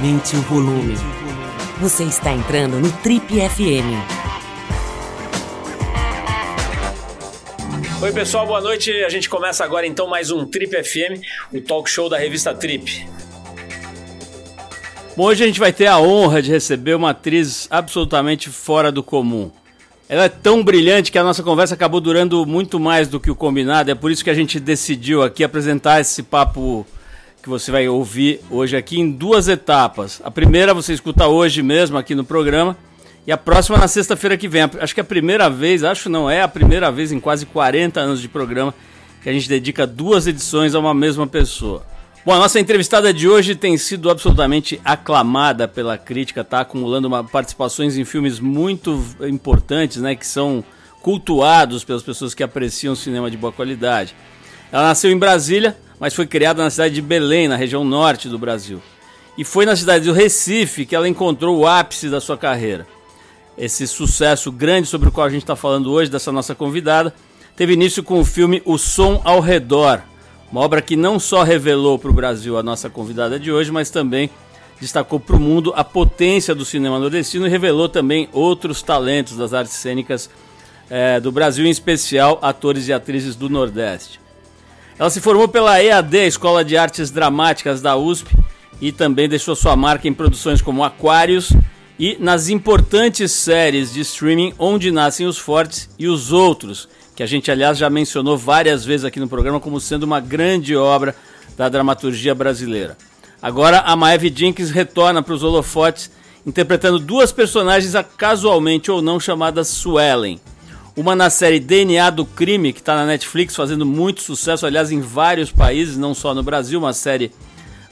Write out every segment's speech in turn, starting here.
Aumente o volume. Você está entrando no Trip FM. Oi, pessoal, boa noite. A gente começa agora então mais um Trip FM, o talk show da revista Trip. Bom, hoje a gente vai ter a honra de receber uma atriz absolutamente fora do comum. Ela é tão brilhante que a nossa conversa acabou durando muito mais do que o combinado. É por isso que a gente decidiu aqui apresentar esse papo que você vai ouvir hoje aqui em duas etapas. A primeira você escuta hoje mesmo aqui no programa e a próxima na sexta-feira que vem. Acho que é a primeira vez, acho não é a primeira vez em quase 40 anos de programa que a gente dedica duas edições a uma mesma pessoa. Bom, a nossa entrevistada de hoje tem sido absolutamente aclamada pela crítica, tá acumulando uma, participações em filmes muito importantes, né, que são cultuados pelas pessoas que apreciam cinema de boa qualidade. Ela nasceu em Brasília, mas foi criada na cidade de Belém, na região norte do Brasil. E foi na cidade do Recife que ela encontrou o ápice da sua carreira. Esse sucesso grande sobre o qual a gente está falando hoje, dessa nossa convidada, teve início com o filme O Som ao Redor, uma obra que não só revelou para o Brasil a nossa convidada de hoje, mas também destacou para o mundo a potência do cinema nordestino e revelou também outros talentos das artes cênicas é, do Brasil, em especial atores e atrizes do Nordeste. Ela se formou pela EAD, Escola de Artes Dramáticas da USP, e também deixou sua marca em produções como Aquários e nas importantes séries de streaming Onde Nascem os Fortes e Os Outros, que a gente, aliás, já mencionou várias vezes aqui no programa como sendo uma grande obra da dramaturgia brasileira. Agora, a Maeve Jenkins retorna para os holofotes, interpretando duas personagens casualmente ou não chamadas Suellen. Uma na série DNA do Crime, que está na Netflix, fazendo muito sucesso, aliás, em vários países, não só no Brasil, uma série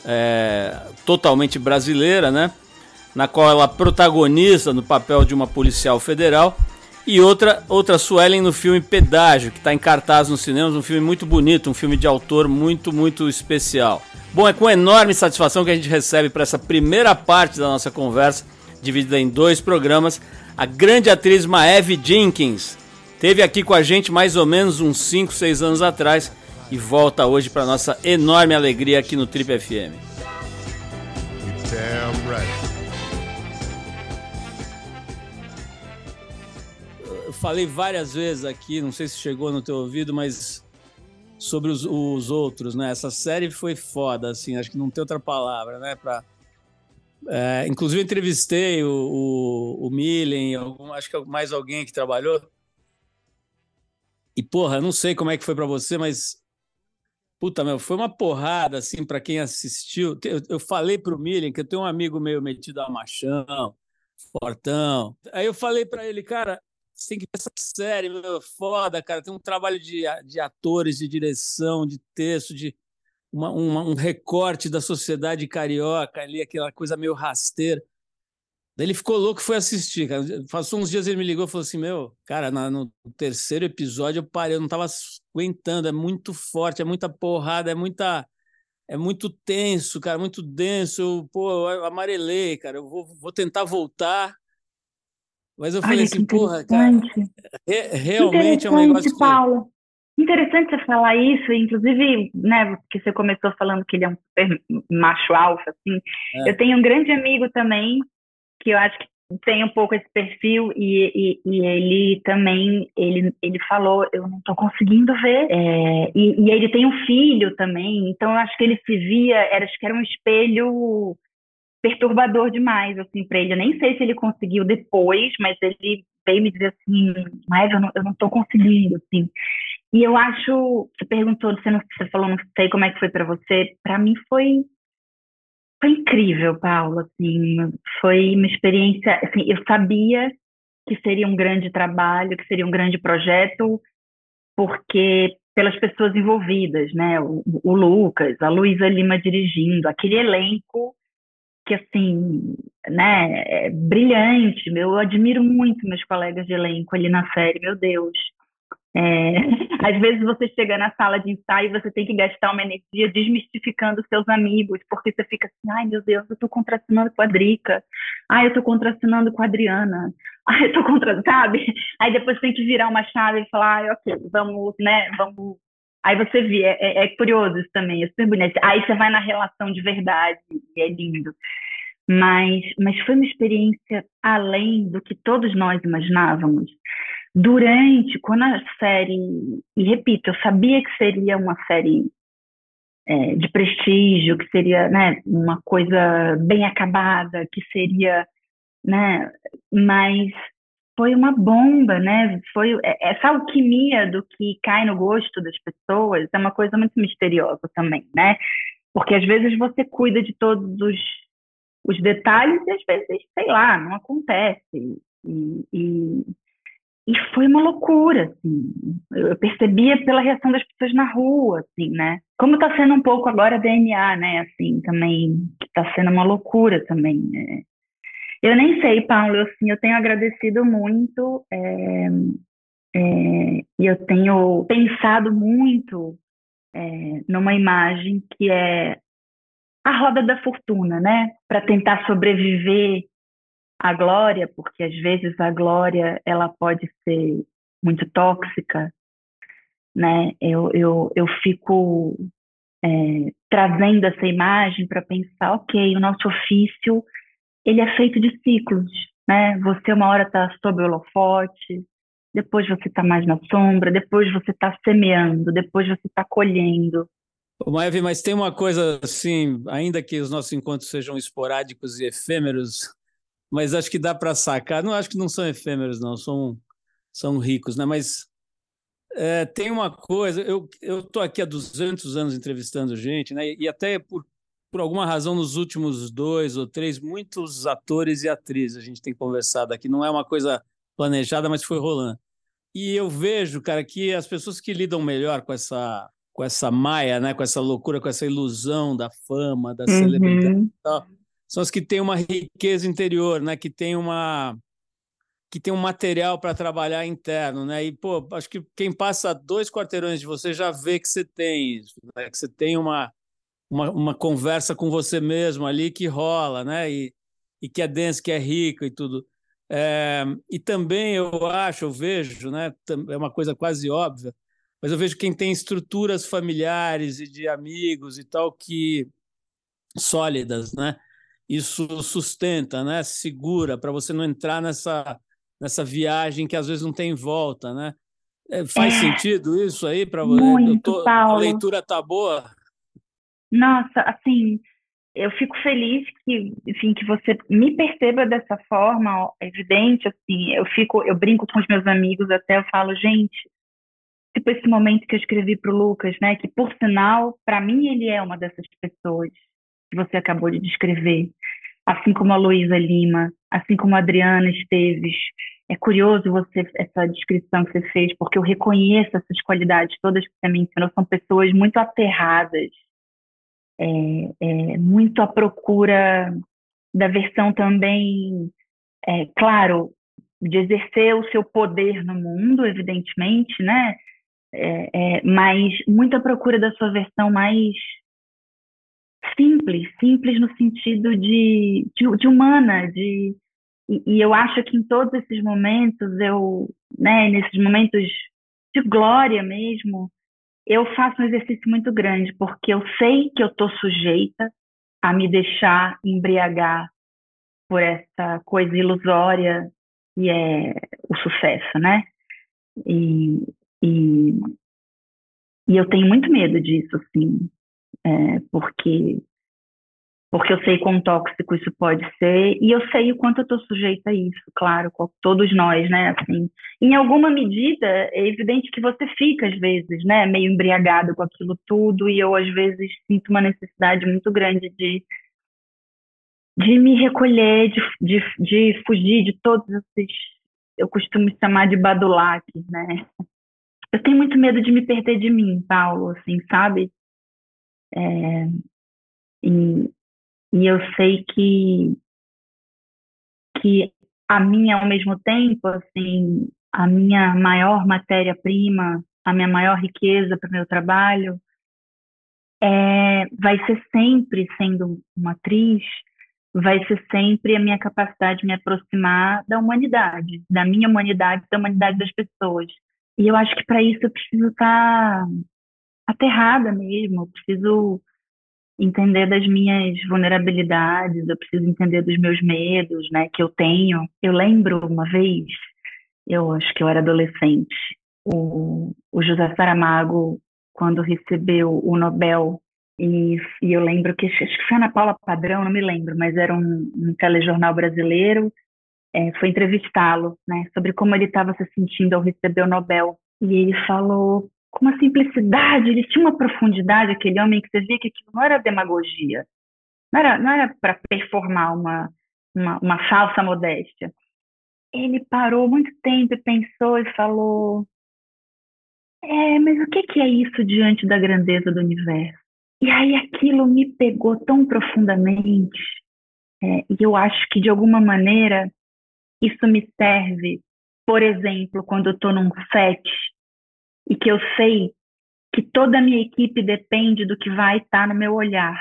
é, totalmente brasileira, né? Na qual ela protagoniza no papel de uma policial federal e outra, outra Suelen no filme Pedágio, que está em cartaz nos cinemas, um filme muito bonito, um filme de autor muito, muito especial. Bom, é com enorme satisfação que a gente recebe para essa primeira parte da nossa conversa, dividida em dois programas, a grande atriz Maeve Jenkins. Teve aqui com a gente mais ou menos uns 5, 6 anos atrás e volta hoje para nossa enorme alegria aqui no Trip FM. Right. falei várias vezes aqui, não sei se chegou no teu ouvido, mas sobre os, os outros, né? Essa série foi foda, assim, acho que não tem outra palavra, né? Pra, é, inclusive, entrevistei o, o, o acho que mais alguém que trabalhou. E, porra, não sei como é que foi para você, mas. Puta, meu, foi uma porrada, assim, para quem assistiu. Eu, eu falei pro Millen que eu tenho um amigo meio metido a machão, fortão. Aí eu falei para ele, cara, você tem que ver essa série, meu, foda, cara. Tem um trabalho de, de atores, de direção, de texto, de uma, uma, um recorte da sociedade carioca ali, aquela coisa meio rasteira. Daí ele ficou louco e foi assistir, cara. Passou uns dias ele me ligou e falou assim: Meu, cara, na, no terceiro episódio eu parei, eu não tava aguentando, é muito forte, é muita porrada, é muita. É muito tenso, cara, muito denso. Eu, pô, eu amarelei, cara. Eu vou, vou tentar voltar mas eu falei Olha, assim, porra, cara, é, realmente é um negócio que... Paulo. Interessante você falar isso, inclusive, né, porque você começou falando que ele é um super macho alfa, assim. É. Eu tenho um grande amigo também, que eu acho que tem um pouco esse perfil, e, e, e ele também, ele, ele falou, eu não estou conseguindo ver, é, e, e, ele tem um filho também, então eu acho que ele se via, era, acho que era um espelho perturbador demais, assim, para ele. Eu nem sei se ele conseguiu depois, mas ele veio me dizer assim, mas eu não, eu não tô conseguindo, assim. E eu acho, você perguntou, você, não, você falou, não sei como é que foi para você, para mim foi foi incrível, Paulo, assim, foi uma experiência, assim, eu sabia que seria um grande trabalho, que seria um grande projeto, porque pelas pessoas envolvidas, né, o, o Lucas, a Luísa Lima dirigindo, aquele elenco que assim, né, é brilhante. Eu admiro muito meus colegas de elenco ali na série, meu Deus. É, às vezes você chega na sala de ensaio e você tem que gastar uma energia desmistificando seus amigos, porque você fica assim, ai meu Deus, eu estou contracenando com a Drica, ai eu estou contracenando com a Adriana, ai eu estou contra, sabe? Aí depois tem que virar uma chave e falar, ai ok, vamos, né, vamos Aí você vê, é, é, é, curioso isso também, é super bonito. Aí você vai na relação de verdade, e é lindo. mas, mas foi uma experiência além do que todos nós imaginávamos. Durante, quando a série, e repito, eu sabia que seria uma série é, de prestígio, que seria né, uma coisa bem acabada, que seria, né, mas foi uma bomba, né? Foi é, essa alquimia do que cai no gosto das pessoas é uma coisa muito misteriosa também, né? Porque às vezes você cuida de todos os, os detalhes e às vezes, sei lá, não acontece. E, e, e foi uma loucura, assim. Eu percebia pela reação das pessoas na rua, assim, né? Como está sendo um pouco agora DNA, né? Assim, também, está sendo uma loucura também. Né? Eu nem sei, Paulo, assim, eu tenho agradecido muito é, é, e eu tenho pensado muito é, numa imagem que é a roda da fortuna, né? Para tentar sobreviver à glória, porque às vezes a glória ela pode ser muito tóxica, né? Eu, eu, eu fico é, trazendo essa imagem para pensar, ok, o nosso ofício ele é feito de ciclos, né? Você uma hora está sob o holofote, depois você está mais na sombra, depois você está semeando, depois você está colhendo. Maeve, mas tem uma coisa assim, ainda que os nossos encontros sejam esporádicos e efêmeros, mas acho que dá para sacar. Não acho que não são efêmeros, não, são, são ricos, né? Mas é, tem uma coisa, eu estou aqui há 200 anos entrevistando gente, né? E até por por alguma razão, nos últimos dois ou três, muitos atores e atrizes a gente tem conversado aqui. Não é uma coisa planejada, mas foi rolando. E eu vejo, cara, que as pessoas que lidam melhor com essa com essa maia, né, com essa loucura, com essa ilusão da fama, da uhum. celebridade, são as que têm uma riqueza interior, né, que tem uma que tem um material para trabalhar interno, né? E pô, acho que quem passa dois quarteirões de você já vê que você tem isso, né? que você tem uma uma, uma conversa com você mesmo ali que rola, né? E, e que é denso, que é rico e tudo. É, e também eu acho, eu vejo, né? É uma coisa quase óbvia, mas eu vejo quem tem estruturas familiares e de amigos e tal que sólidas, né? Isso sustenta, né? Segura para você não entrar nessa nessa viagem que às vezes não tem volta, né? É, faz é, sentido isso aí para você? Muito, a leitura tá boa? Nossa, assim, eu fico feliz que, enfim, que você me perceba dessa forma, evidente, assim, eu fico, eu brinco com os meus amigos até, eu falo, gente, tipo esse momento que eu escrevi para o Lucas, né, que por sinal, para mim ele é uma dessas pessoas que você acabou de descrever, assim como a Luísa Lima, assim como a Adriana Esteves. É curioso você essa descrição que você fez, porque eu reconheço essas qualidades todas que você mencionou, são pessoas muito aterradas é, é, muito à procura da versão também, é, claro, de exercer o seu poder no mundo, evidentemente, né? É, é, mas muito à procura da sua versão mais simples, simples no sentido de, de, de humana, de e, e, eu acho que em todos esses momentos eu, né, nesses momentos de glória mesmo, eu faço um exercício muito grande, porque eu sei que eu estou sujeita a me deixar embriagar por essa coisa ilusória que é o sucesso, né? E, e, e eu tenho muito medo disso, assim, é, porque porque eu sei quão tóxico isso pode ser e eu sei o quanto eu estou sujeita a isso, claro, todos nós, né? Assim, em alguma medida é evidente que você fica às vezes, né, meio embriagado com aquilo tudo e eu às vezes sinto uma necessidade muito grande de de me recolher, de, de, de fugir de todos esses, eu costumo chamar de badulaques, né? Eu tenho muito medo de me perder de mim, Paulo, assim, sabe? É, e, e eu sei que que a minha ao mesmo tempo assim a minha maior matéria-prima a minha maior riqueza para o meu trabalho é, vai ser sempre sendo uma atriz vai ser sempre a minha capacidade de me aproximar da humanidade da minha humanidade da humanidade das pessoas. E eu acho que para isso eu preciso estar tá aterrada mesmo eu preciso entender das minhas vulnerabilidades, eu preciso entender dos meus medos, né, que eu tenho. Eu lembro uma vez, eu acho que eu era adolescente, o, o José Saramago, quando recebeu o Nobel, e, e eu lembro que, acho que foi Ana Paula Padrão, não me lembro, mas era um, um telejornal brasileiro, é, foi entrevistá-lo, né, sobre como ele estava se sentindo ao receber o Nobel. E ele falou com uma simplicidade, ele tinha uma profundidade, aquele homem que você via que aquilo não era demagogia, não era, para performar uma, uma, uma falsa modéstia. Ele parou muito tempo e pensou e falou: É, mas o que, que é isso diante da grandeza do universo? E aí aquilo me pegou tão profundamente, é, e eu acho que de alguma maneira isso me serve, por exemplo, quando eu estou num set e que eu sei que toda a minha equipe depende do que vai estar no meu olhar.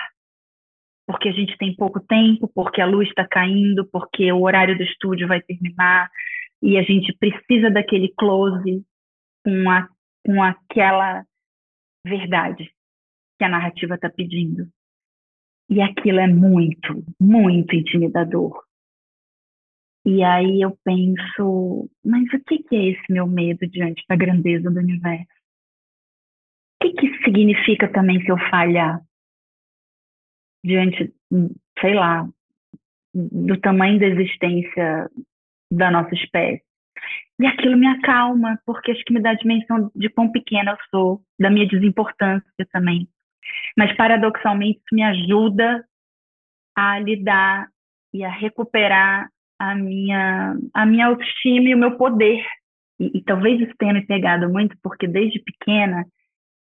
Porque a gente tem pouco tempo, porque a luz está caindo, porque o horário do estúdio vai terminar e a gente precisa daquele close com, a, com aquela verdade que a narrativa está pedindo. E aquilo é muito, muito intimidador. E aí eu penso, mas o que, é esse meu medo diante da grandeza do universo? O que, que significa também se eu falhar diante, sei lá, do tamanho da existência da nossa espécie? E aquilo me acalma, porque acho que me dá a dimensão de quão pequena eu sou, da minha desimportância também. Mas, paradoxalmente, isso me ajuda a lidar e a recuperar a minha, a minha autoestima e o meu poder. E, e talvez isso tenha me pegado muito, porque desde pequena,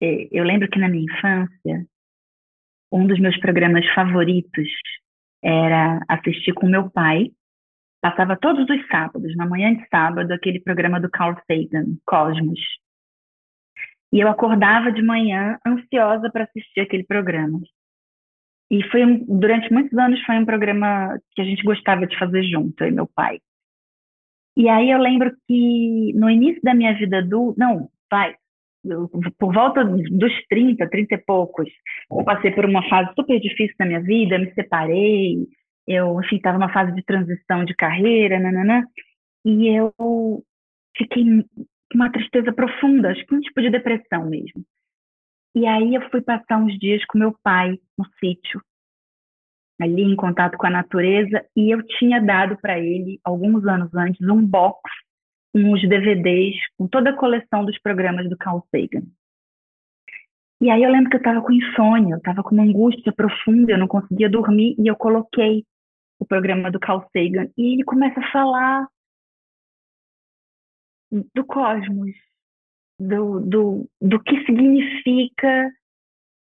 é, eu lembro que na minha infância, um dos meus programas favoritos era assistir com meu pai. Passava todos os sábados, na manhã de sábado, aquele programa do Carl Sagan, Cosmos. E eu acordava de manhã ansiosa para assistir aquele programa. E foi um, durante muitos anos foi um programa que a gente gostava de fazer junto, eu e meu pai. E aí eu lembro que no início da minha vida adulta, não, vai, eu, por volta dos 30, 30 e poucos, eu passei por uma fase super difícil na minha vida, me separei, eu, enfim, estava numa fase de transição de carreira, nananã, e eu fiquei com uma tristeza profunda, acho que um tipo de depressão mesmo. E aí eu fui passar uns dias com meu pai no sítio, ali em contato com a natureza, e eu tinha dado para ele, alguns anos antes, um box com os DVDs, com toda a coleção dos programas do Carl Sagan. E aí eu lembro que eu estava com insônia, eu estava com uma angústia profunda, eu não conseguia dormir, e eu coloquei o programa do Carl Sagan, e ele começa a falar do cosmos, do, do, do que significa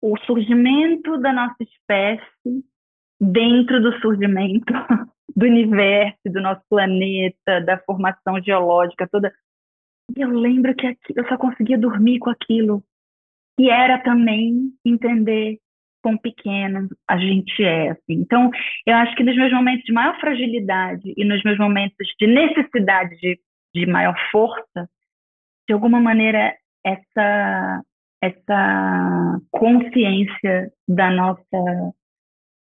o surgimento da nossa espécie dentro do surgimento do universo, do nosso planeta, da formação geológica toda. E eu lembro que eu só conseguia dormir com aquilo. E era também entender quão pequeno a gente é. Assim. Então, eu acho que nos meus momentos de maior fragilidade e nos meus momentos de necessidade de, de maior força, de alguma maneira, essa, essa consciência da nossa.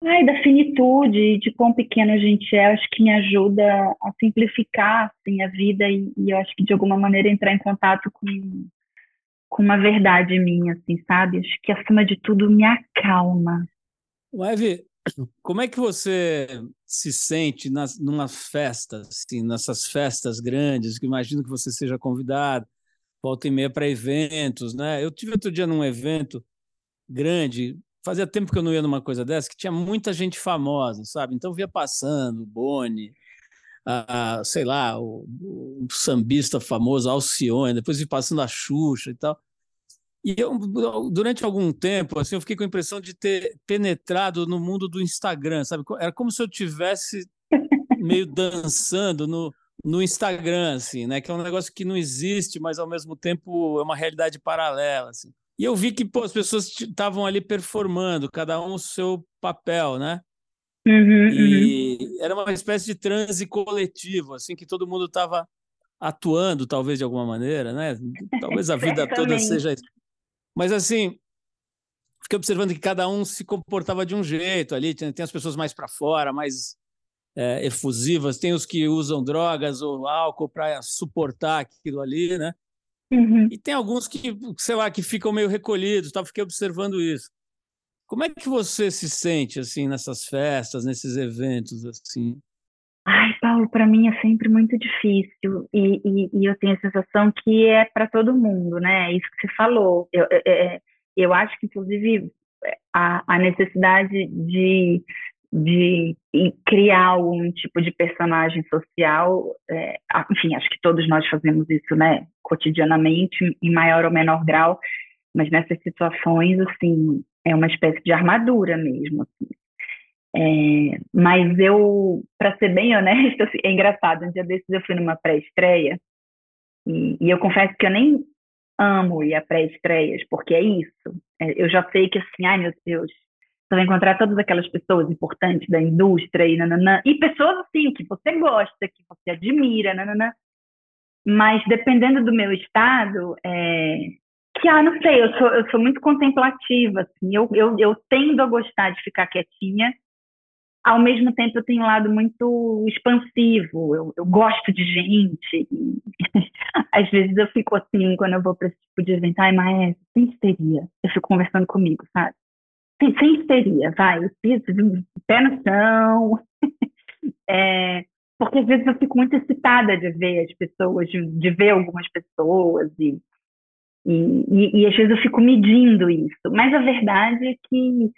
Ai, da finitude, de quão pequeno a gente é, acho que me ajuda a simplificar assim, a vida e, e eu acho que de alguma maneira entrar em contato com, com uma verdade minha, assim, sabe? Acho que acima de tudo me acalma. Ivy, como é que você se sente nas numas festas, assim, nessas festas grandes, que imagino que você seja convidado, volta e meia para eventos, né? Eu tive outro dia num evento grande, fazia tempo que eu não ia numa coisa dessa, que tinha muita gente famosa, sabe? Então via passando, Boni, a, a, sei lá, o, o, sambista famoso Alcione, depois vi passando a Xuxa e tal. E eu, durante algum tempo, assim, eu fiquei com a impressão de ter penetrado no mundo do Instagram, sabe? Era como se eu tivesse meio dançando no, no Instagram, assim, né? Que é um negócio que não existe, mas ao mesmo tempo é uma realidade paralela, assim. E eu vi que pô, as pessoas estavam ali performando, cada um o seu papel, né? Uhum, e uhum. era uma espécie de transe coletivo, assim, que todo mundo estava atuando, talvez de alguma maneira, né? Talvez a vida toda seja mas assim, fiquei observando que cada um se comportava de um jeito ali. Tem, tem as pessoas mais para fora, mais é, efusivas, tem os que usam drogas ou álcool para suportar aquilo ali, né? Uhum. E tem alguns que, sei lá, que ficam meio recolhidos, tá? fiquei observando isso. Como é que você se sente assim nessas festas, nesses eventos assim? Ai, Paulo, para mim é sempre muito difícil e, e, e, eu tenho a sensação que é para todo mundo, né? É isso que você falou. Eu, é, é eu acho que, inclusive, a, a necessidade de, de criar algum tipo de personagem social, é, enfim, acho que todos nós fazemos isso, né? Cotidianamente, em maior ou menor grau, mas nessas situações, assim, é uma espécie de armadura mesmo, assim. É, mas eu, para ser bem honesta, assim, é engraçado, um dia desses eu fui numa pré-estreia e, e, eu confesso que eu nem amo ir a pré-estreias, porque é isso. É, eu já sei que assim, ai meu Deus, você vai encontrar todas aquelas pessoas importantes da indústria e nananã, e pessoas assim, que você gosta, que você admira, nananã. Mas dependendo do meu estado, é, que, ah, não sei, eu sou, eu sou muito contemplativa, assim, eu, eu, eu tendo a gostar de ficar quietinha, ao mesmo tempo eu tenho um lado muito expansivo, eu, eu gosto de gente. Às vezes eu fico assim, quando eu vou para esse tipo de evento, ai, maestro, sem histeria. Eu fico conversando comigo, sabe? Sem, sem histeria, vai, pé no chão. é, porque às vezes eu fico muito excitada de ver as pessoas, de, de ver algumas pessoas e, e, e, e às vezes eu fico medindo isso. Mas a verdade é que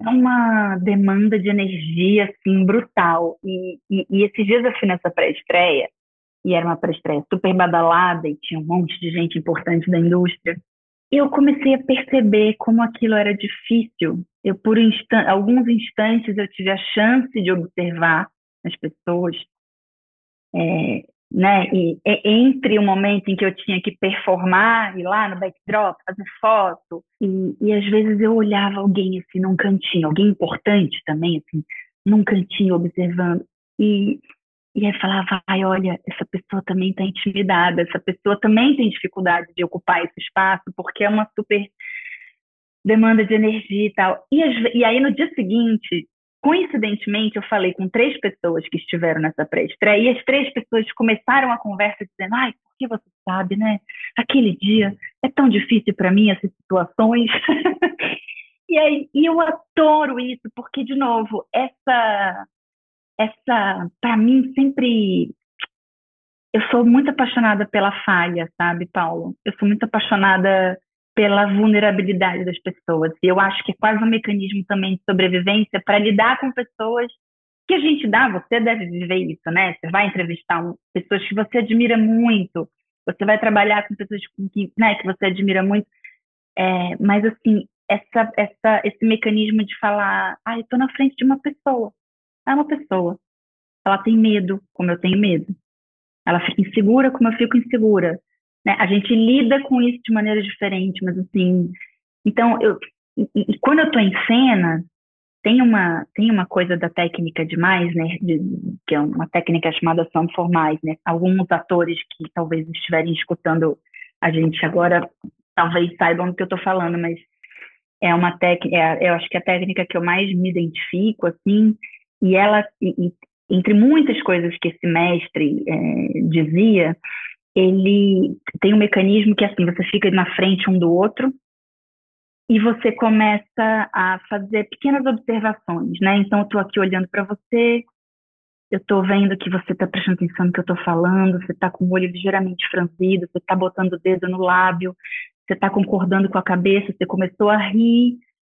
é uma demanda de energia assim brutal. E, e, e esses dias eu fui nessa pré-estreia, e era uma pré-estreia super badalada, e tinha um monte de gente importante da indústria. Eu comecei a perceber como aquilo era difícil. Eu, por instan alguns instantes, eu tive a chance de observar as pessoas é, né? E, e, entre o momento em que eu tinha que performar, ir lá no backdrop, fazer foto, e, e às vezes eu olhava alguém assim num cantinho, alguém importante também, assim, num cantinho observando, e, e aí falava, ai, olha, essa pessoa também está intimidada, essa pessoa também tem dificuldade de ocupar esse espaço, porque é uma super demanda de energia e tal. E, e aí no dia seguinte, Coincidentemente, eu falei com três pessoas que estiveram nessa pré-estreia e as três pessoas começaram a conversa dizendo: ai, porque você sabe, né? Aquele dia é tão difícil para mim essas situações. e aí, e eu adoro isso porque, de novo, essa, essa, para mim sempre eu sou muito apaixonada pela falha, sabe, Paulo? Eu sou muito apaixonada pela vulnerabilidade das pessoas. E eu acho que é quase um mecanismo também de sobrevivência para lidar com pessoas que a gente dá, você deve viver isso, né? Você vai entrevistar pessoas que você admira muito, você vai trabalhar com pessoas que, né, que você admira muito, é, mas assim, essa, essa, esse mecanismo de falar, ah, eu estou na frente de uma pessoa, é uma pessoa, ela tem medo, como eu tenho medo, ela fica insegura, como eu fico insegura, né? A gente lida com isso de maneira diferente, mas assim, então eu e, e quando eu estou em cena tem uma tem uma coisa da técnica demais, né? De, que é uma técnica chamada sound formais, né? Alguns atores que talvez estiverem escutando a gente agora talvez saibam do que eu estou falando, mas é uma técnica, é, eu acho que é a técnica que eu mais me identifico, assim, e ela, e, entre muitas coisas que esse mestre é, dizia, ele tem um mecanismo que assim, você fica na frente um do outro e você começa a fazer pequenas observações, né? Então eu estou aqui olhando para você, eu estou vendo que você está prestando atenção no que eu estou falando, você está com o olho ligeiramente franzido, você está botando o dedo no lábio, você está concordando com a cabeça, você começou a rir,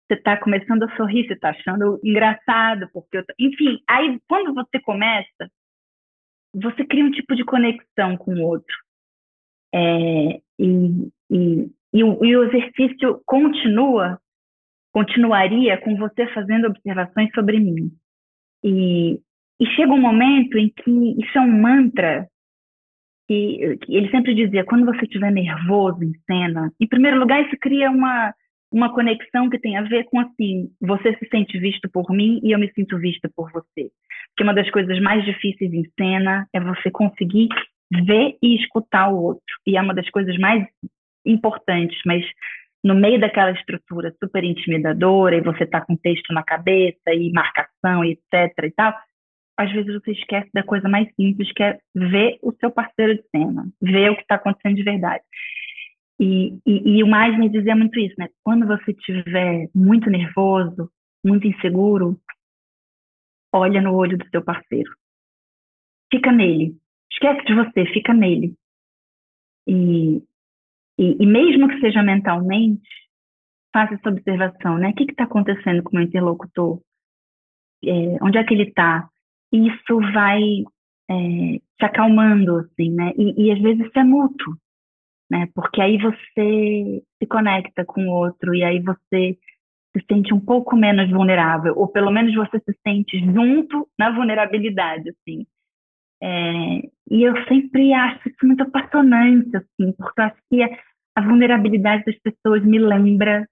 você está começando a sorrir, você está achando engraçado, porque tô... enfim, aí quando você começa, você cria um tipo de conexão com o outro. É, e, e, e, o, e o exercício continua, continuaria com você fazendo observações sobre mim. E, e chega um momento em que isso é um mantra que, que ele sempre dizia, quando você estiver nervoso em cena, em primeiro lugar, isso cria uma, uma conexão que tem a ver com assim, você se sente visto por mim e eu me sinto vista por você. Porque uma das coisas mais difíceis em cena é você conseguir ver e escutar o outro. E é uma das coisas mais importantes, mas no meio daquela estrutura super intimidadora e você está com texto na cabeça e marcação e etc e tal, às vezes você esquece da coisa mais simples, que é ver o seu parceiro de cena, ver o que está acontecendo de verdade. E, e, e o mais me dizia muito isso, né? Quando você estiver muito nervoso, muito inseguro, olha no olho do seu parceiro. Fica nele. Esquece de você, fica nele. E, e, e mesmo que seja mentalmente, faça essa observação, né? O que está acontecendo com o meu interlocutor? É, onde é que ele está? Isso vai é, te acalmando, assim, né? E, e às vezes isso é mútuo, né? Porque aí você se conecta com o outro e aí você se sente um pouco menos vulnerável, ou pelo menos você se sente junto na vulnerabilidade, assim. É, e eu sempre acho isso muito apaixonante, assim, porque eu acho que a vulnerabilidade das pessoas me lembra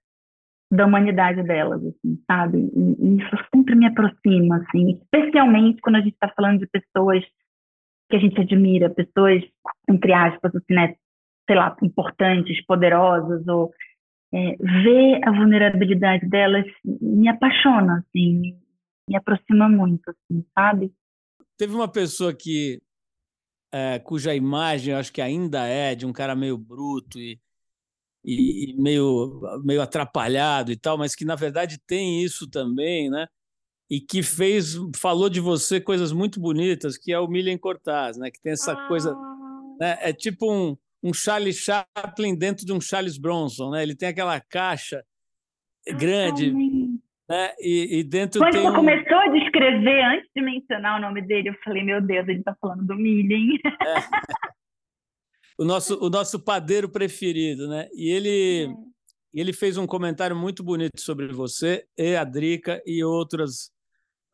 da humanidade delas, assim, sabe? E, e isso sempre me aproxima, assim, especialmente quando a gente está falando de pessoas que a gente admira, pessoas, entre aspas, assim, né, sei lá, importantes, poderosas, ou é, ver a vulnerabilidade delas me apaixona, assim, me aproxima muito, assim, sabe? Teve uma pessoa que é, cuja imagem eu acho que ainda é de um cara meio bruto e, e, meio, meio atrapalhado e tal, mas que na verdade tem isso também, né? E que fez, falou de você coisas muito bonitas, que é o Milian Cortaz, né? Que tem essa ah. coisa, né? É tipo um, um Charles Chaplin dentro de um Charles Bronson, né? Ele tem aquela caixa grande, né? E, e dentro Quando tem você um... começou a descrever, antes de mencionar o nome dele, eu falei, meu Deus, ele está falando do Milian. É. o nosso, o nosso padeiro preferido, né? E ele, é. ele fez um comentário muito bonito sobre você, e a Drica e outras,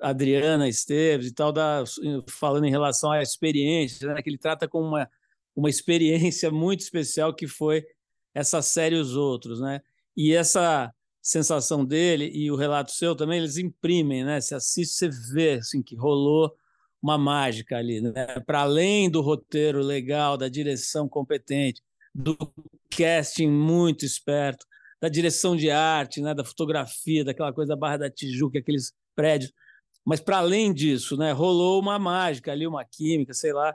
Adriana Esteves e tal, da, falando em relação à experiência, né? Que ele trata como uma uma experiência muito especial que foi essa série Os Outros, né? E essa sensação dele e o relato seu também, eles imprimem, né? Você assiste, você vê assim, que rolou uma mágica ali, né? Para além do roteiro legal, da direção competente, do casting muito esperto, da direção de arte, né? Da fotografia, daquela coisa da Barra da Tijuca, aqueles prédios. Mas para além disso, né? Rolou uma mágica ali, uma química, sei lá,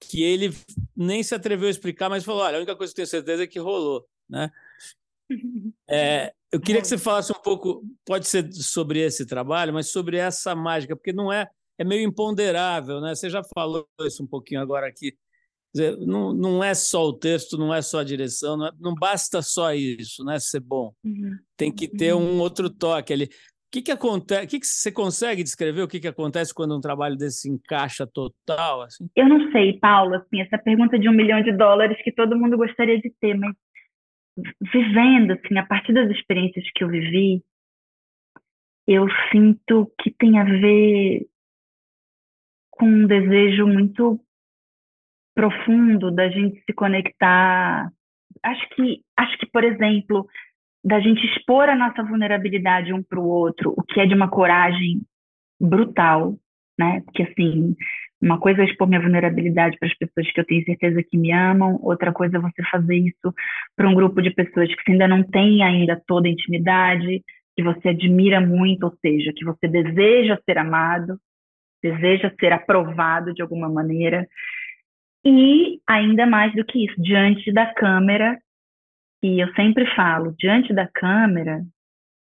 que ele nem se atreveu a explicar, mas falou: olha, a única coisa que eu tenho certeza é que rolou, né? É, eu queria que você falasse um pouco, pode ser sobre esse trabalho, mas sobre essa mágica, porque não é, é meio imponderável, né? Você já falou isso um pouquinho agora aqui. Dizer, não, não é só o texto, não é só a direção, não, é, não basta só isso, né? Ser bom. Uhum. Tem que ter uhum. um outro toque ali que, que acontece? O que, que você consegue descrever o que, que acontece quando um trabalho desse encaixa total? Assim? Eu não sei, Paulo. Assim, essa pergunta de um milhão de dólares que todo mundo gostaria de ter, mas vivendo, assim, a partir das experiências que eu vivi, eu sinto que tem a ver com um desejo muito profundo da gente se conectar. Acho que, acho que, por exemplo, da gente expor a nossa vulnerabilidade um para o outro, o que é de uma coragem brutal, né? Porque assim, uma coisa é expor minha vulnerabilidade para as pessoas que eu tenho certeza que me amam, outra coisa é você fazer isso para um grupo de pessoas que ainda não tem ainda toda a intimidade, que você admira muito, ou seja, que você deseja ser amado, deseja ser aprovado de alguma maneira. E ainda mais do que isso, diante da câmera e eu sempre falo, diante da câmera,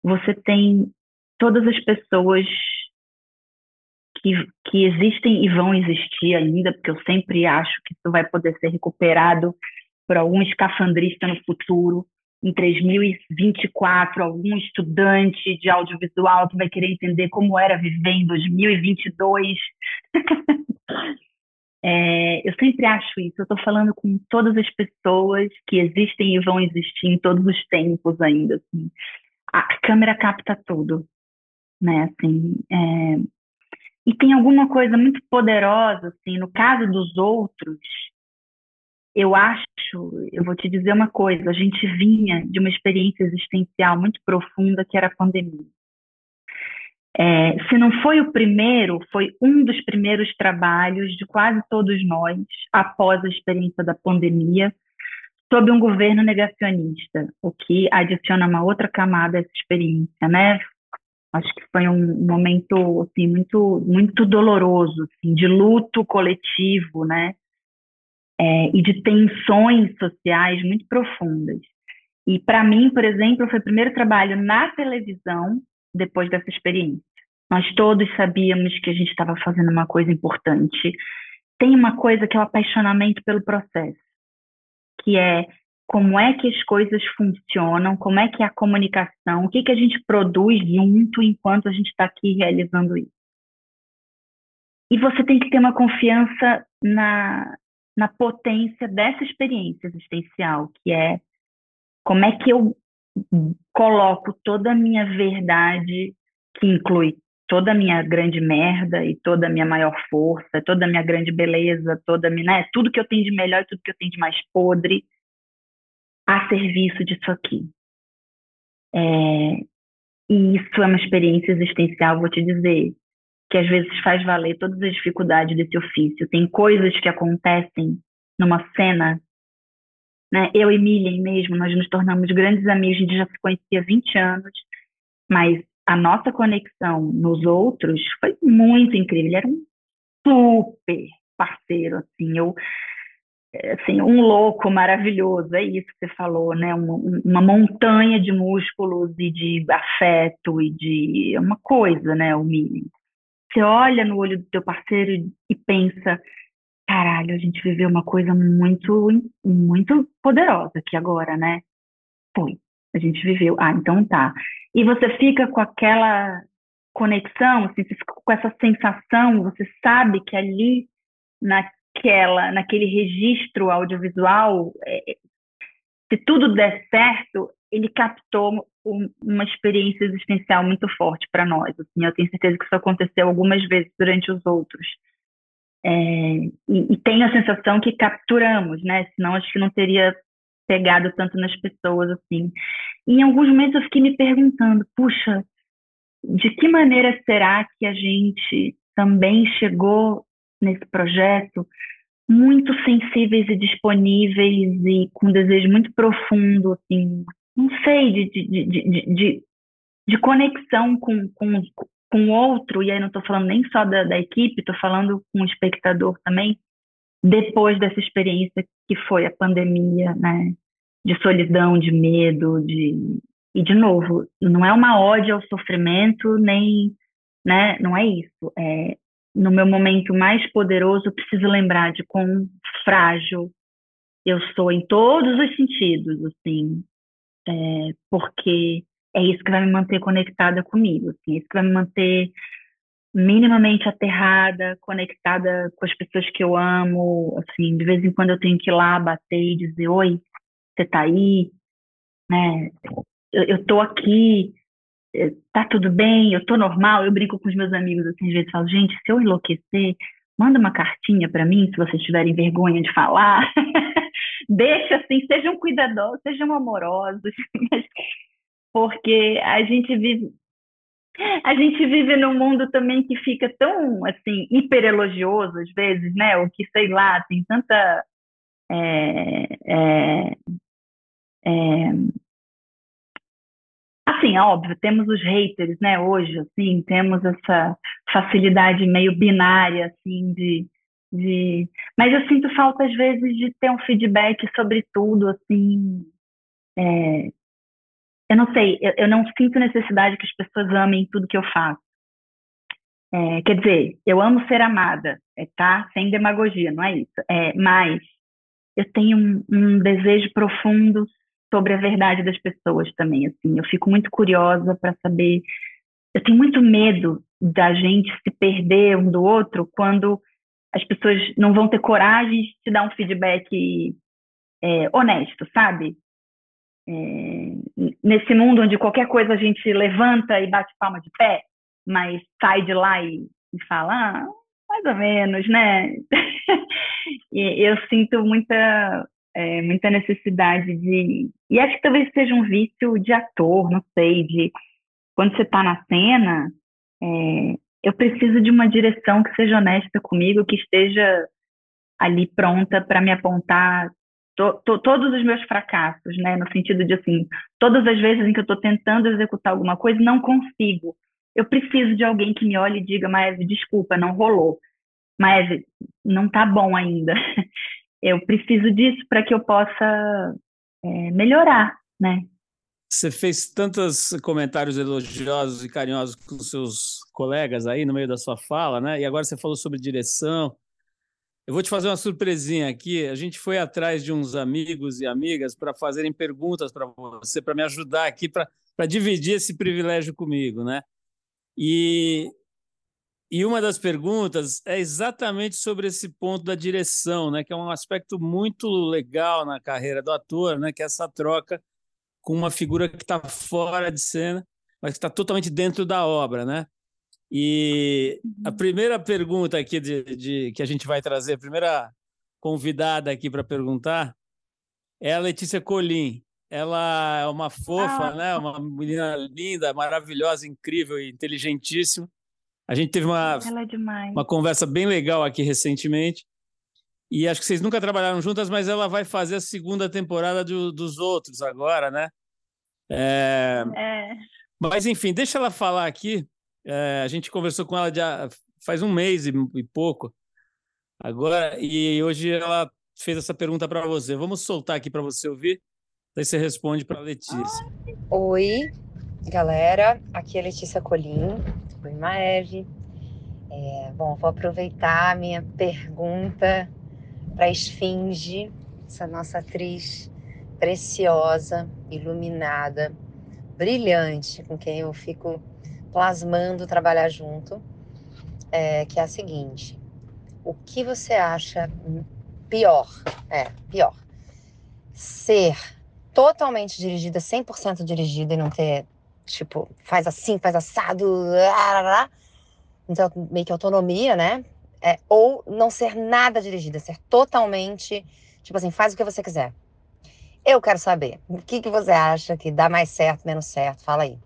você tem todas as pessoas que, que existem e vão existir ainda, porque eu sempre acho que isso vai poder ser recuperado por algum escafandrista no futuro, em 3024, algum estudante de audiovisual que vai querer entender como era viver em 2022. É, eu sempre acho isso. Eu estou falando com todas as pessoas que existem e vão existir em todos os tempos ainda. Assim. A câmera capta tudo, né? Assim, é... E tem alguma coisa muito poderosa, assim. No caso dos outros, eu acho, eu vou te dizer uma coisa. A gente vinha de uma experiência existencial muito profunda que era a pandemia. É, se não foi o primeiro, foi um dos primeiros trabalhos de quase todos nós após a experiência da pandemia, sob um governo negacionista, o que adiciona uma outra camada a essa experiência, né? Acho que foi um momento assim muito muito doloroso, assim, de luto coletivo, né? É, e de tensões sociais muito profundas. E para mim, por exemplo, foi o primeiro trabalho na televisão depois dessa experiência. Nós todos sabíamos que a gente estava fazendo uma coisa importante. Tem uma coisa que é o apaixonamento pelo processo, que é como é que as coisas funcionam, como é que é a comunicação, o que, que a gente produz junto enquanto a gente está aqui realizando isso. E você tem que ter uma confiança na, na potência dessa experiência existencial, que é como é que eu coloco toda a minha verdade, que inclui toda a minha grande merda e toda a minha maior força, toda a minha grande beleza, toda a minha, né, tudo que eu tenho de melhor e tudo que eu tenho de mais podre a serviço disso aqui. É, e isso é uma experiência existencial, vou te dizer, que às vezes faz valer todas as dificuldades desse ofício. Tem coisas que acontecem numa cena, né? Eu e Miriam mesmo, nós nos tornamos grandes amigos, a gente já se conhecia há 20 anos, mas a nossa conexão nos outros foi muito incrível. Ele era um super parceiro, assim. Eu, assim, um louco maravilhoso, é isso que você falou, né? Uma, uma montanha de músculos e de afeto e de uma coisa, né? O mínimo. Você olha no olho do teu parceiro e pensa, caralho, a gente viveu uma coisa muito, muito poderosa aqui agora, né? Foi. A gente viveu. Ah, então tá. E você fica com aquela conexão, assim, você fica com essa sensação, você sabe que ali naquela, naquele registro audiovisual, é, se tudo der certo, ele captou um, uma experiência existencial muito forte para nós. Assim, eu tenho certeza que isso aconteceu algumas vezes durante os outros. É, e, e tenho a sensação que capturamos, né? Senão acho que não teria pegado tanto nas pessoas assim. E em alguns momentos eu fiquei me perguntando, puxa, de que maneira será que a gente também chegou nesse projeto muito sensíveis e disponíveis e com desejo muito profundo, assim, não sei, de, de, de, de, de conexão com, com, com outro, e aí não estou falando nem só da, da equipe, estou falando com o espectador também, depois dessa experiência que foi a pandemia, né? De solidão, de medo, de e de novo, não é uma ódio ao sofrimento, nem, né? Não é isso. É no meu momento mais poderoso, eu preciso lembrar de quão frágil eu sou em todos os sentidos, assim, é, porque é isso que vai me manter conectada comigo, assim, é isso que vai me manter minimamente aterrada, conectada com as pessoas que eu amo, assim, de vez em quando eu tenho que ir lá bater e dizer, oi, você tá aí, né, eu, eu tô aqui, eh, tá tudo bem, eu tô normal, eu brinco com os meus amigos, assim, às vezes falo, gente, se eu enlouquecer, manda uma cartinha para mim, se vocês tiverem vergonha de falar, deixa assim, sejam cuidadosos, sejam amorosos, porque a gente vive a gente vive num mundo também que fica tão, assim, hiper elogioso às vezes, né? O que, sei lá, tem tanta... É, é, é, assim, óbvio, temos os haters, né, hoje, assim, temos essa facilidade meio binária, assim, de, de... Mas eu sinto falta, às vezes, de ter um feedback sobre tudo, assim, é, eu não sei, eu, eu, não sinto necessidade que as pessoas amem tudo que eu faço. É, quer dizer, eu amo ser amada, é, tá? Sem demagogia, não é isso. É, mas eu tenho um, um, desejo profundo sobre a verdade das pessoas também, assim. Eu fico muito curiosa para saber. Eu tenho muito medo da gente se perder um do outro quando as pessoas não vão ter coragem de te dar um feedback é, honesto, sabe? É, nesse mundo onde qualquer coisa a gente levanta e bate palma de pé, mas sai de lá e, e fala, ah, mais ou menos, né? e eu sinto muita, é, muita necessidade de. E acho que talvez seja um vício de ator, não sei, de quando você está na cena, é, eu preciso de uma direção que seja honesta comigo, que esteja ali pronta para me apontar to, to, todos os meus fracassos, né? No sentido de assim, todas as vezes em que eu estou tentando executar alguma coisa, não consigo. Eu preciso de alguém que me olhe e diga, mas desculpa, não rolou. Mas não tá bom ainda. Eu preciso disso para que eu possa é, melhorar, né? Você fez tantos comentários elogiosos e carinhosos com seus colegas aí no meio da sua fala, né? E agora você falou sobre direção, eu vou te fazer uma surpresinha aqui. A gente foi atrás de uns amigos e amigas para fazerem perguntas para você, para me ajudar aqui, para dividir esse privilégio comigo, né? E, e uma das perguntas é exatamente sobre esse ponto da direção, né? Que é um aspecto muito legal na carreira do ator, né? Que é essa troca com uma figura que está fora de cena, mas que está totalmente dentro da obra, né? E a uhum. primeira pergunta aqui de, de, que a gente vai trazer, a primeira convidada aqui para perguntar, é a Letícia Colim. Ela é uma fofa, ah. né? Uma menina linda, maravilhosa, incrível e inteligentíssima. A gente teve uma, é uma conversa bem legal aqui recentemente. E acho que vocês nunca trabalharam juntas, mas ela vai fazer a segunda temporada do, dos outros agora, né? É... é... Mas enfim, deixa ela falar aqui é, a gente conversou com ela já faz um mês e, e pouco agora, e hoje ela fez essa pergunta para você. Vamos soltar aqui para você ouvir, daí você responde para Letícia. Oi, galera, aqui é Letícia Colim, oi Maeve. É, bom, vou aproveitar a minha pergunta para Esfinge, essa nossa atriz preciosa, iluminada, brilhante, com quem eu fico plasmando trabalhar junto, é, que é a seguinte: o que você acha pior? É, pior. Ser totalmente dirigida, 100% dirigida e não ter, tipo, faz assim, faz assado, então meio que autonomia, né? É, ou não ser nada dirigida, ser totalmente, tipo assim, faz o que você quiser. Eu quero saber, o que, que você acha que dá mais certo, menos certo? Fala aí.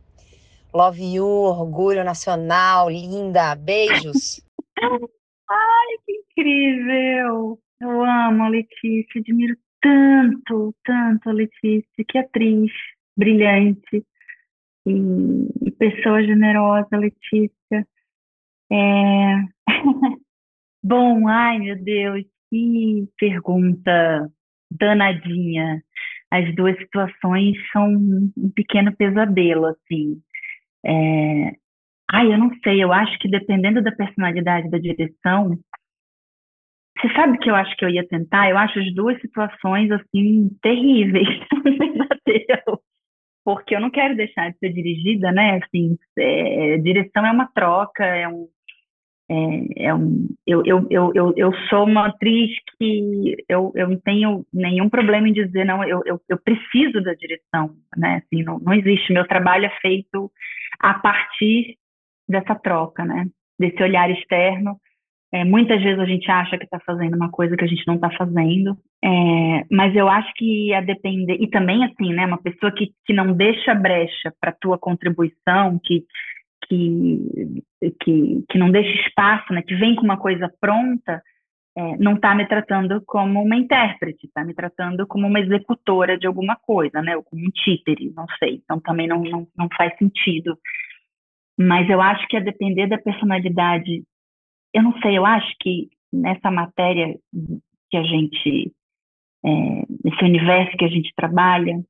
Love you, orgulho nacional, linda. Beijos. Ai, que incrível. Eu amo a Letícia, admiro tanto, tanto a Letícia, que atriz brilhante e, e pessoa generosa, Letícia. É... Bom, ai meu Deus, que pergunta danadinha. As duas situações são um pequeno pesadelo, assim. É... Ai, eu não sei, eu acho que dependendo da personalidade da direção, você sabe que eu acho que eu ia tentar? Eu acho as duas situações, assim, terríveis, porque eu não quero deixar de ser dirigida, né? Assim, é, direção é uma troca, é um, é, é um, eu, eu, eu, eu, sou uma atriz que eu, eu não tenho nenhum problema em dizer, não, eu, eu, eu preciso da direção, né? Assim, não, não existe. Meu trabalho é feito a partir dessa troca, né? Desse olhar externo. É, muitas vezes a gente acha que está fazendo uma coisa que a gente não está fazendo, é, mas eu acho que a depender e também assim, né, uma pessoa que, que não deixa brecha para tua contribuição, que que, que, que não deixa espaço, né, que vem com uma coisa pronta, é, não está me tratando como uma intérprete, está me tratando como uma executora de alguma coisa, né, ou como um títere, não sei. Então também não, não, não faz sentido. Mas eu acho que a depender da personalidade, eu não sei, eu acho que nessa matéria que a gente, é, nesse universo que a gente trabalha,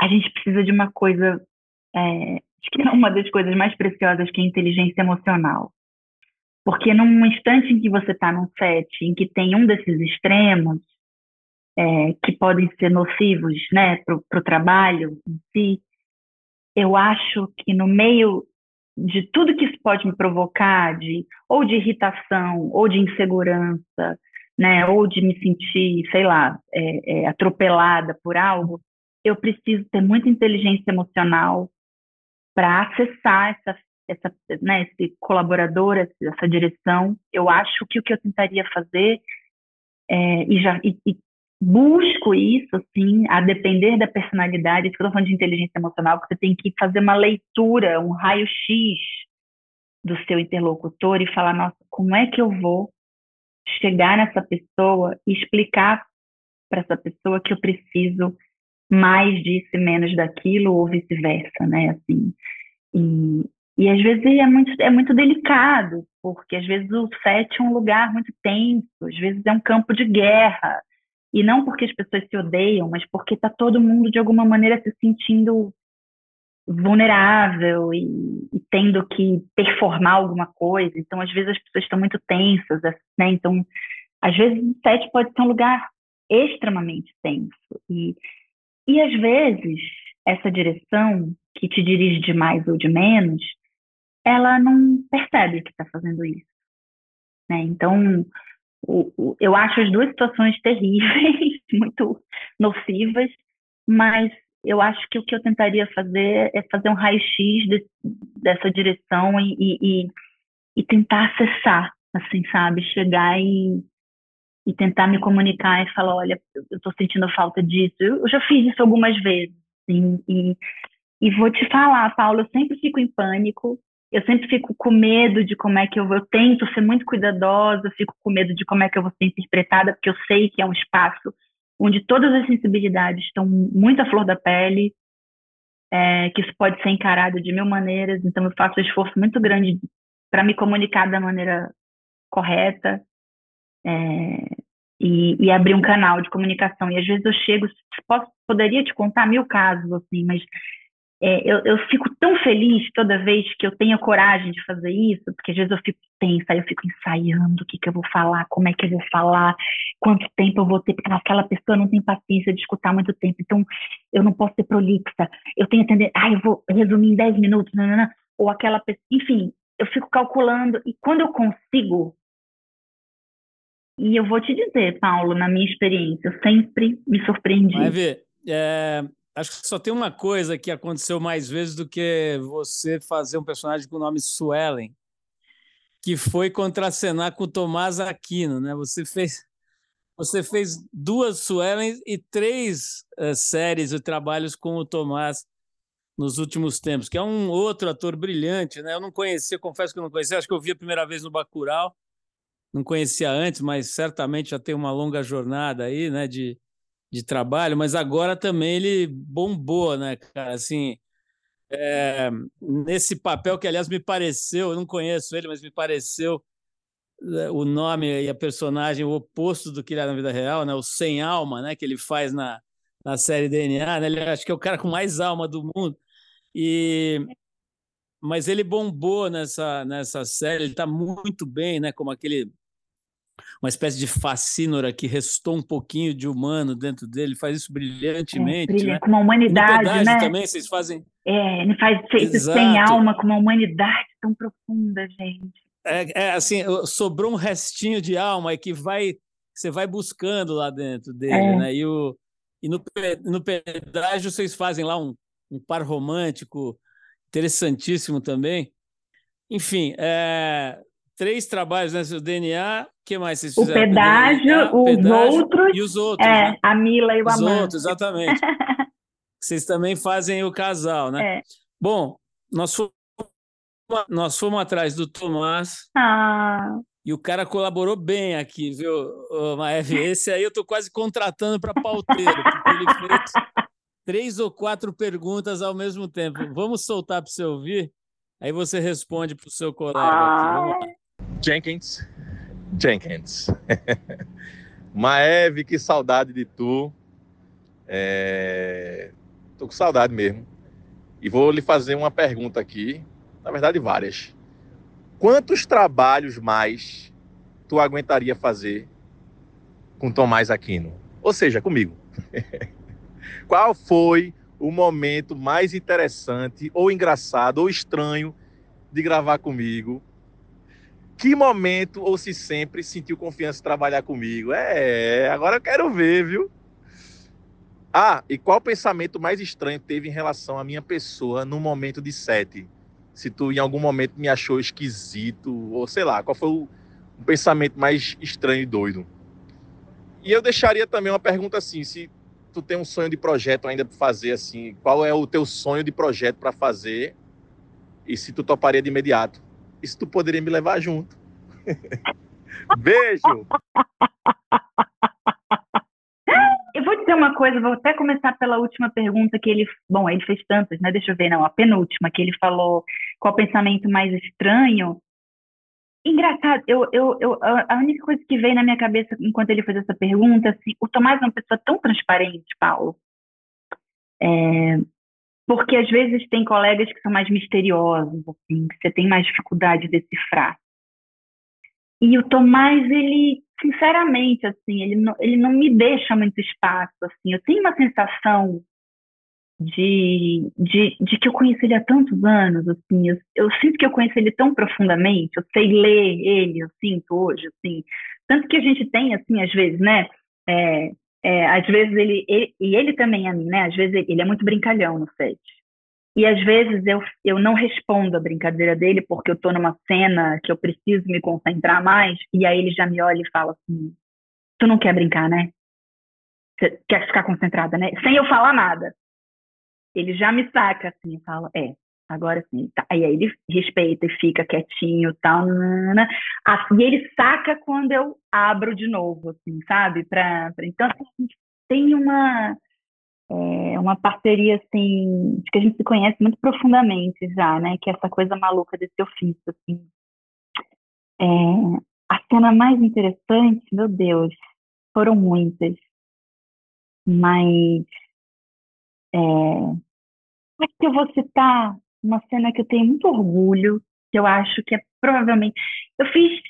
a gente precisa de uma coisa é, acho que é uma das coisas mais preciosas que é a inteligência emocional. Porque num instante em que você está num set em que tem um desses extremos, é, que podem ser nocivos né, para o trabalho em si, eu acho que no meio de tudo que isso pode me provocar, de, ou de irritação, ou de insegurança, né, ou de me sentir, sei lá, é, é, atropelada por algo, eu preciso ter muita inteligência emocional para acessar essa, essa, né, esse colaborador, essa direção. Eu acho que o que eu tentaria fazer é, e já e, e busco isso, assim, a depender da personalidade, estou falando de inteligência emocional, você tem que fazer uma leitura, um raio-x do seu interlocutor e falar, nossa, como é que eu vou chegar nessa pessoa e explicar para essa pessoa que eu preciso mais disso e menos daquilo, ou vice-versa, né? Assim, e, e às vezes é muito, é muito delicado, porque às vezes o set é um lugar muito tenso, às vezes é um campo de guerra, e não porque as pessoas se odeiam, mas porque está todo mundo de alguma maneira se sentindo vulnerável e, e, tendo que performar alguma coisa. Então, às vezes as pessoas estão muito tensas, né? Então, às vezes o set pode ser um lugar extremamente tenso. E, e às vezes essa direção que te dirige de mais ou de menos, ela não percebe que está fazendo isso. Né? Então, o, o, eu acho as duas situações terríveis, muito nocivas, mas eu acho que o que eu tentaria fazer é fazer um raio-x de, dessa direção e, e, e, tentar acessar, assim, sabe? Chegar e, e tentar me comunicar e falar, olha, eu estou sentindo falta disso. Eu, já fiz isso algumas vezes, assim, e, e vou te falar, Paulo, eu sempre fico em pânico, eu sempre fico com medo de como é que eu vou. Eu tento ser muito cuidadosa, fico com medo de como é que eu vou ser interpretada, porque eu sei que é um espaço onde todas as sensibilidades estão muito à flor da pele, é, que isso pode ser encarado de mil maneiras, então eu faço um esforço muito grande para me comunicar da maneira correta é, e, e, abrir um canal de comunicação. E às vezes eu chego, posso, poderia te contar mil casos, assim, mas é, eu, eu, fico tão feliz toda vez que eu tenho coragem de fazer isso, porque às vezes eu fico tensa, eu fico ensaiando o que, que eu vou falar, como é que eu vou falar, quanto tempo eu vou ter, porque aquela pessoa não tem paciência de escutar muito tempo, então eu não posso ser prolixa, eu tenho que entender, ah, eu vou resumir em 10 minutos, ou aquela pessoa, enfim, eu fico calculando, e quando eu consigo, e eu vou te dizer, Paulo, na minha experiência, eu sempre me surpreendi. Vai ver, é, Acho que só tem uma coisa que aconteceu mais vezes do que você fazer um personagem com o nome Suelen, que foi contracenar com o Tomás Aquino, né? Você fez, você fez duas Suelen e três uh, séries e trabalhos com o Tomás nos últimos tempos, que é um outro ator brilhante, né? Eu não conhecia, confesso que eu não conhecia, acho que eu vi a primeira vez no Bacurau, não conhecia antes, mas certamente já tem uma longa jornada aí, né? De, de trabalho, mas agora também ele bombou, né, cara? Assim, é, nesse papel que, aliás, me pareceu, eu não conheço ele, mas me pareceu é, o nome e a personagem o oposto do que ele é na vida real, né? O sem alma, né? Que ele faz na, na série DNA, né? Ele acho que é o cara com mais alma do mundo. E mas ele bombou nessa nessa série, ele está muito bem, né? Como aquele uma espécie de fascínora que restou um pouquinho de humano dentro dele, faz isso brilhantemente. É, brilha, né? Com uma humanidade, né? também, vocês fazem. É, ele faz feito sem alma, com uma humanidade tão profunda, gente. É, é, assim, sobrou um restinho de alma que vai, você vai buscando lá dentro dele, é. né? E, o, e no, no pedágio vocês fazem lá um, um par romântico interessantíssimo também. Enfim, é, três trabalhos, né? O DNA, o que mais vocês fizeram? O pedágio, o pedágio os outros. E os outros. É, né? a Mila e o Os Amanda. outros, exatamente. vocês também fazem o casal, né? É. Bom, nós fomos, nós fomos atrás do Tomás. Ah. E o cara colaborou bem aqui, viu, Maeve? Esse aí eu tô quase contratando para pauteiro, porque ele fez três ou quatro perguntas ao mesmo tempo. Vamos soltar para você ouvir? Aí você responde para o seu colega. Ah. Aqui. Jenkins. Jenkins. Maeve, que saudade de tu. É... Tô com saudade mesmo. E vou lhe fazer uma pergunta aqui, na verdade várias. Quantos trabalhos mais tu aguentaria fazer com Tomás Aquino? Ou seja, comigo. Qual foi o momento mais interessante, ou engraçado, ou estranho de gravar comigo? Que momento ou se sempre sentiu confiança de trabalhar comigo? É, agora eu quero ver, viu? Ah, e qual pensamento mais estranho teve em relação à minha pessoa no momento de sete? Se tu em algum momento me achou esquisito, ou sei lá, qual foi o, o pensamento mais estranho e doido? E eu deixaria também uma pergunta assim: se tu tem um sonho de projeto ainda para fazer, assim, qual é o teu sonho de projeto para fazer? E se tu toparia de imediato? Se tu poderia me levar junto. Beijo! ter uma coisa, vou até começar pela última pergunta que ele. Bom, ele fez tantas, né? Deixa eu ver, não, a penúltima, que ele falou qual o pensamento mais estranho. Engraçado, eu, eu, eu, a única coisa que veio na minha cabeça enquanto ele fez essa pergunta, assim, o Tomás é uma pessoa tão transparente, Paulo. É, porque às vezes tem colegas que são mais misteriosos, assim, que você tem mais dificuldade de decifrar. E o Tomás, ele, sinceramente, assim, ele não, ele não me deixa muito espaço, assim. Eu tenho uma sensação de, de, de que eu conheço ele há tantos anos, assim. Eu, eu sinto que eu conheço ele tão profundamente, eu sei ler ele, eu sinto hoje, assim. Tanto que a gente tem, assim, às vezes, né? É, é, às vezes ele, ele, e ele também a mim, né? Às vezes ele, ele é muito brincalhão no set. E às vezes eu, eu não respondo a brincadeira dele porque eu estou numa cena que eu preciso me concentrar mais, e aí ele já me olha e fala assim: Tu não quer brincar, né? Você quer ficar concentrada, né? Sem eu falar nada. Ele já me saca assim e fala: É, agora sim. Tá. E aí ele respeita e fica quietinho tal. Nanana. e ele saca quando eu abro de novo, assim, sabe? Pra, pra... Então, assim, a gente tem uma é uma parceria assim que a gente se conhece muito profundamente já, né? Que é essa coisa maluca desse ofício, assim. É, a cena mais interessante, meu Deus, foram muitas, mas é, acho que eu vou citar uma cena que eu tenho muito orgulho, que eu acho que é provavelmente eu fiz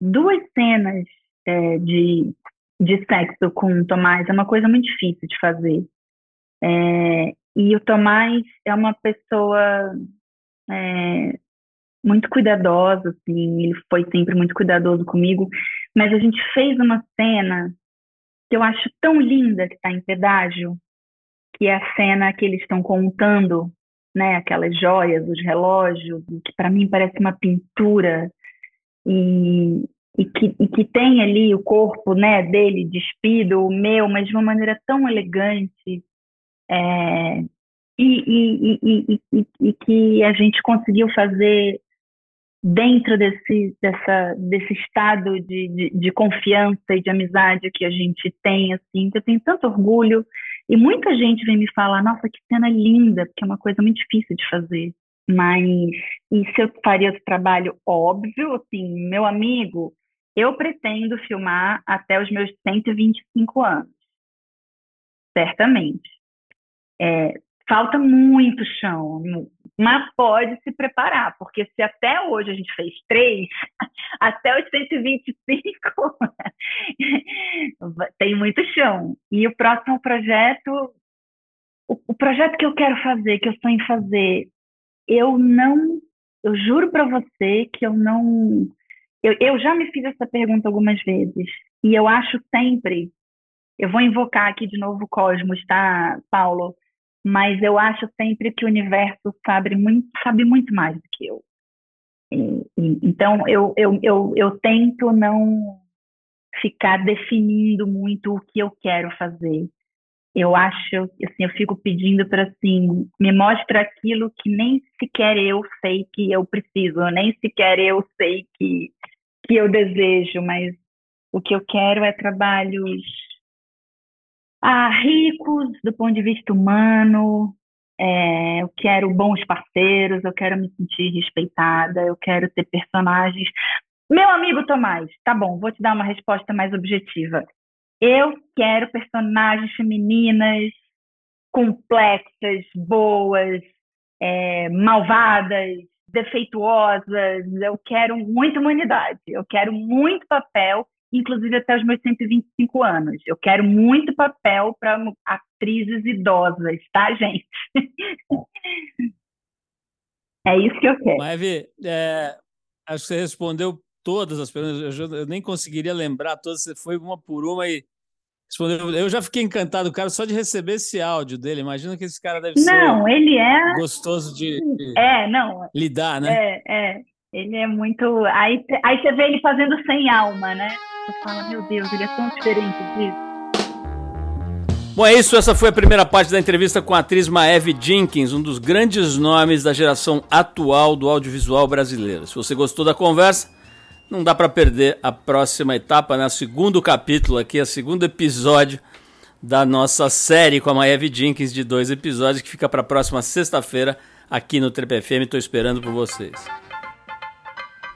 duas cenas é, de de sexo com o Tomás, é uma coisa muito difícil de fazer. É, e o Tomás é uma pessoa é, muito cuidadosa, assim, ele foi sempre muito cuidadoso comigo, mas a gente fez uma cena que eu acho tão linda que está em pedágio, que é a cena que eles estão contando, né, aquelas joias, os relógios, que para mim parece uma pintura, e, e, que, e que tem ali o corpo, né, dele despido, o meu, mas de uma maneira tão elegante, é, e, e, e, e, que a gente conseguiu fazer dentro desse, dessa, desse estado de, de, de, confiança e de amizade que a gente tem, assim, que eu tenho tanto orgulho. E muita gente vem me falar, nossa, que cena linda, porque é uma coisa muito difícil de fazer. Mas, e se eu faria esse trabalho? Óbvio, assim, meu amigo, eu pretendo filmar até os meus 125 anos. Certamente. É, falta muito chão, mas pode se preparar, porque se até hoje a gente fez três, até os 125 tem muito chão. E o próximo projeto, o, projeto que eu quero fazer, que eu sonho em fazer, eu não, eu juro para você que eu não, eu, eu já me fiz essa pergunta algumas vezes e eu acho sempre, eu vou invocar aqui de novo o Cosmos, tá, Paulo? Mas eu acho sempre que o universo sabe muito, sabe muito mais do que eu. E, e, então, eu, eu, eu, eu tento não ficar definindo muito o que eu quero fazer. Eu acho, assim, eu fico pedindo para, assim, me mostra aquilo que nem sequer eu sei que eu preciso, nem sequer eu sei que, que eu desejo, mas o que eu quero é trabalhos ah, ricos do ponto de vista humano, é, eu quero bons parceiros, eu quero me sentir respeitada, eu quero ter personagens. Meu amigo Tomás, tá bom, vou te dar uma resposta mais objetiva. Eu quero personagens femininas complexas, boas, é, malvadas, defeituosas. Eu quero muita humanidade, eu quero muito papel inclusive até os meus 125 anos. Eu quero muito papel para atrizes idosas, tá, gente? é isso que eu quero. Maeve, é, acho que você respondeu todas as perguntas, eu, eu, nem conseguiria lembrar todas, você foi uma por uma e respondeu. Eu já fiquei encantado, cara, só de receber esse áudio dele. Imagina que esse cara deve não, ser não, ele é gostoso de, de é, não, lidar, né? É, é. Ele é muito. Aí, aí você vê ele fazendo sem alma, né? Você fala, meu Deus, ele é tão diferente disso. Bom, é isso. Essa foi a primeira parte da entrevista com a atriz Maeve Jenkins, um dos grandes nomes da geração atual do audiovisual brasileiro. Se você gostou da conversa, não dá para perder a próxima etapa, né? O segundo capítulo aqui, o segundo episódio da nossa série com a Maeve Jenkins de dois episódios que fica para a próxima sexta-feira aqui no Trip FM. Estou esperando por vocês.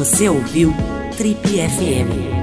Você ouviu Trip FM.